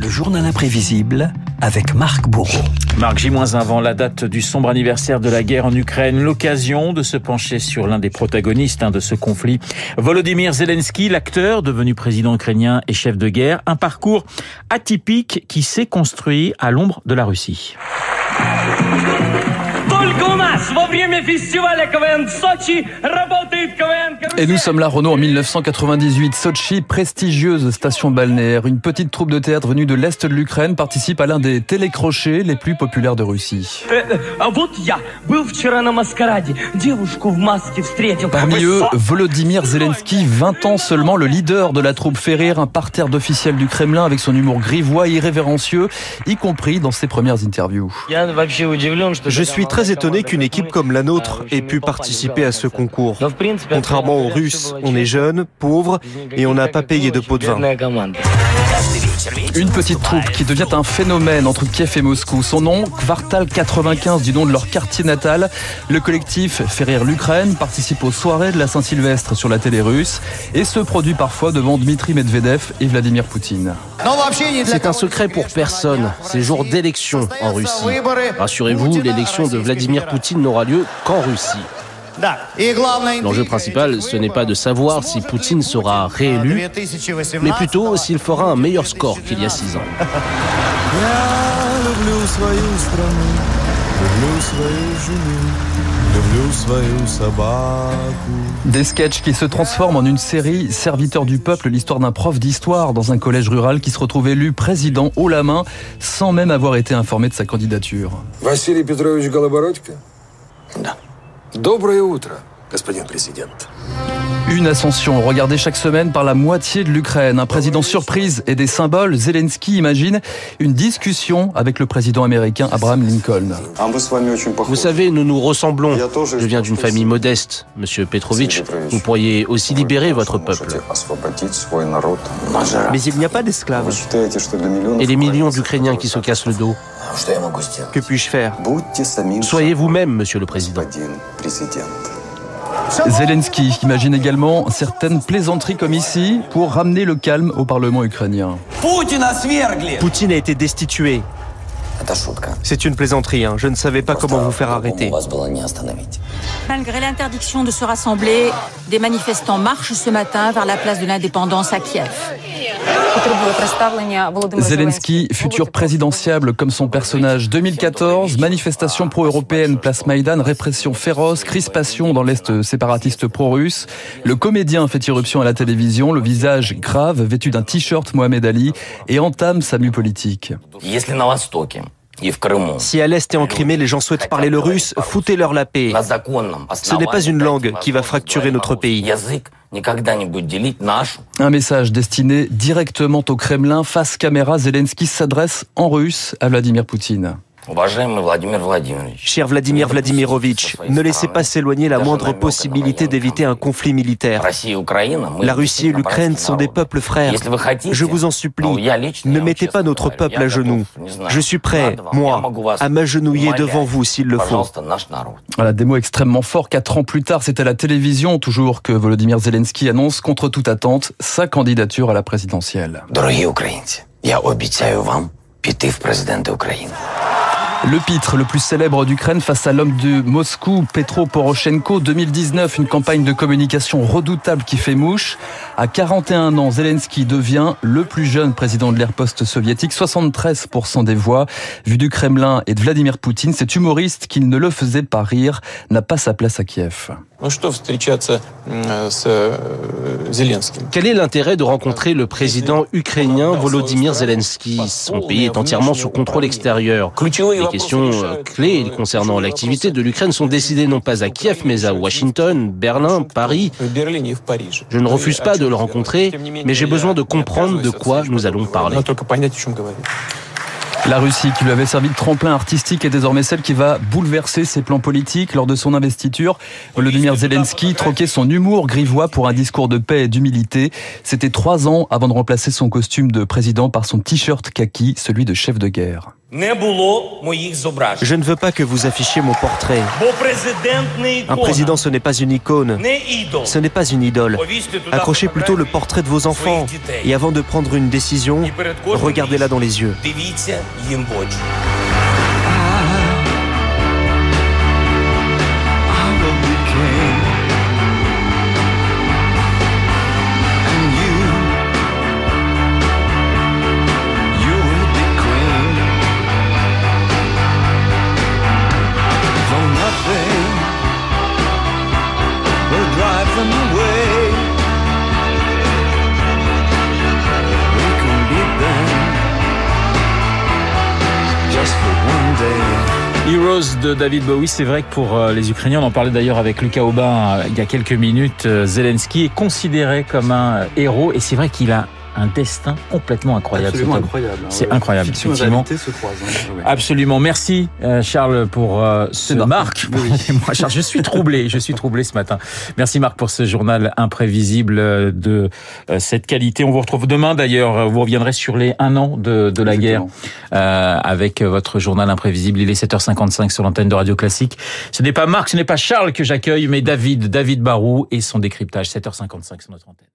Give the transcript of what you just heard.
Le journal imprévisible avec Marc Bourreau. Marc J-1 avant la date du sombre anniversaire de la guerre en Ukraine, l'occasion de se pencher sur l'un des protagonistes hein, de ce conflit, Volodymyr Zelensky, l'acteur devenu président ukrainien et chef de guerre, un parcours atypique qui s'est construit à l'ombre de la Russie. Et nous sommes là, Renault, en 1998. Sochi, prestigieuse station balnéaire. Une petite troupe de théâtre venue de l'Est de l'Ukraine participe à l'un des télécrochets les plus populaires de Russie. Parmi eux, Volodymyr Zelensky, 20 ans seulement, le leader de la troupe fait rire un parterre d'officiels du Kremlin avec son humour grivois irrévérencieux, y compris dans ses premières interviews. Je suis très étonné qu'une équipe comme la nôtre ait pu participer à ce concours. Contrairement aux Russes, on est jeune, pauvre et on n'a pas payé de pot de vin. Une petite troupe qui devient un phénomène entre Kiev et Moscou. Son nom, Kvartal 95 du nom de leur quartier natal. Le collectif fait l'Ukraine, participe aux soirées de la Saint-Sylvestre sur la télé russe et se produit parfois devant Dmitri Medvedev et Vladimir Poutine. C'est un secret pour personne. C'est jour d'élection en Russie. Rassurez-vous, l'élection de Vladimir Poutine n'aura lieu qu'en Russie. L'enjeu principal, ce n'est pas de savoir si Poutine sera réélu, mais plutôt s'il fera un meilleur score qu'il y a six ans. Des sketchs qui se transforment en une série Serviteur du peuple, l'histoire d'un prof d'histoire dans un collège rural qui se retrouve élu président haut la main sans même avoir été informé de sa candidature. Vassili Petrovich Non. Доброе утро, господин президент. Une ascension regardée chaque semaine par la moitié de l'Ukraine. Un président surprise et des symboles. Zelensky imagine une discussion avec le président américain Abraham Lincoln. Vous savez, nous nous ressemblons. Je viens d'une famille modeste. Monsieur Petrovitch, vous pourriez aussi libérer votre peuple. Mais il n'y a pas d'esclaves. Et les millions d'Ukrainiens qui se cassent le dos. Que puis-je faire? Soyez vous-même, monsieur le président. Zelensky imagine également certaines plaisanteries comme ici pour ramener le calme au Parlement ukrainien. Poutine a été destitué. C'est une plaisanterie, hein. je ne savais pas comment vous faire arrêter. Malgré l'interdiction de se rassembler, des manifestants marchent ce matin vers la place de l'indépendance à Kiev. Zelensky, futur présidentiable comme son personnage 2014, manifestation pro-européenne place Maïdan, répression féroce, crispation dans l'Est séparatiste pro-russe. Le comédien fait irruption à la télévision, le visage grave, vêtu d'un t-shirt Mohamed Ali, et entame sa mue politique. Si à l'Est et en Crimée, les gens souhaitent parler le russe, foutez-leur la paix. Ce n'est pas une langue qui va fracturer notre pays. Un message destiné directement au Kremlin. Face caméra, Zelensky s'adresse en russe à Vladimir Poutine. Cher Vladimir Vladimirovitch, ne laissez pas s'éloigner la moindre possibilité d'éviter un conflit militaire. La Russie et l'Ukraine sont des peuples frères. Je vous en supplie, ne mettez pas notre peuple à genoux. Je suis prêt, moi, à m'agenouiller devant vous s'il le faut. Voilà, des mots extrêmement forts. Quatre ans plus tard, c'est à la télévision, toujours, que Volodymyr Zelensky annonce, contre toute attente, sa candidature à la présidentielle. Le pitre le plus célèbre d'Ukraine face à l'homme de Moscou, Petro Poroshenko, 2019, une campagne de communication redoutable qui fait mouche. À 41 ans, Zelensky devient le plus jeune président de l'ère post-soviétique, 73% des voix. Vu du Kremlin et de Vladimir Poutine, cet humoriste qui ne le faisait pas rire n'a pas sa place à Kiev. Quel est l'intérêt de rencontrer le président ukrainien Volodymyr Zelensky Son pays est entièrement sous contrôle extérieur. Questions clés concernant l'activité de l'Ukraine sont décidées non pas à Kiev, mais à Washington, Berlin, Paris. Je ne refuse pas de le rencontrer, mais j'ai besoin de comprendre de quoi nous allons parler. La Russie, qui lui avait servi de tremplin artistique, est désormais celle qui va bouleverser ses plans politiques. Lors de son investiture, Volodymyr Zelensky troquait son humour grivois pour un discours de paix et d'humilité. C'était trois ans avant de remplacer son costume de président par son t-shirt kaki, celui de chef de guerre. Je ne veux pas que vous affichiez mon portrait. Un président, ce n'est pas une icône. Ce n'est pas une idole. Accrochez plutôt le portrait de vos enfants. Et avant de prendre une décision, regardez-la dans les yeux. De David Bowie, c'est vrai que pour euh, les Ukrainiens, on en parlait d'ailleurs avec Lucas Aubin euh, il y a quelques minutes, euh, Zelensky est considéré comme un héros. Et c'est vrai qu'il a un destin complètement incroyable. Absolument incroyable. Hein, c'est incroyable, Fiction effectivement. Se croisent, hein. Absolument. Merci Charles pour euh, ce Marc. Moi, Charles, je suis troublé. Je suis troublé ce matin. Merci Marc pour ce journal imprévisible de euh, cette qualité. On vous retrouve demain d'ailleurs. Vous reviendrez sur les un an de, de la guerre euh, avec votre journal imprévisible. Il est 7h55 sur l'antenne de Radio Classique. Ce n'est pas Marc, ce n'est pas Charles que j'accueille, mais David, David Barou et son décryptage. 7h55 sur notre antenne.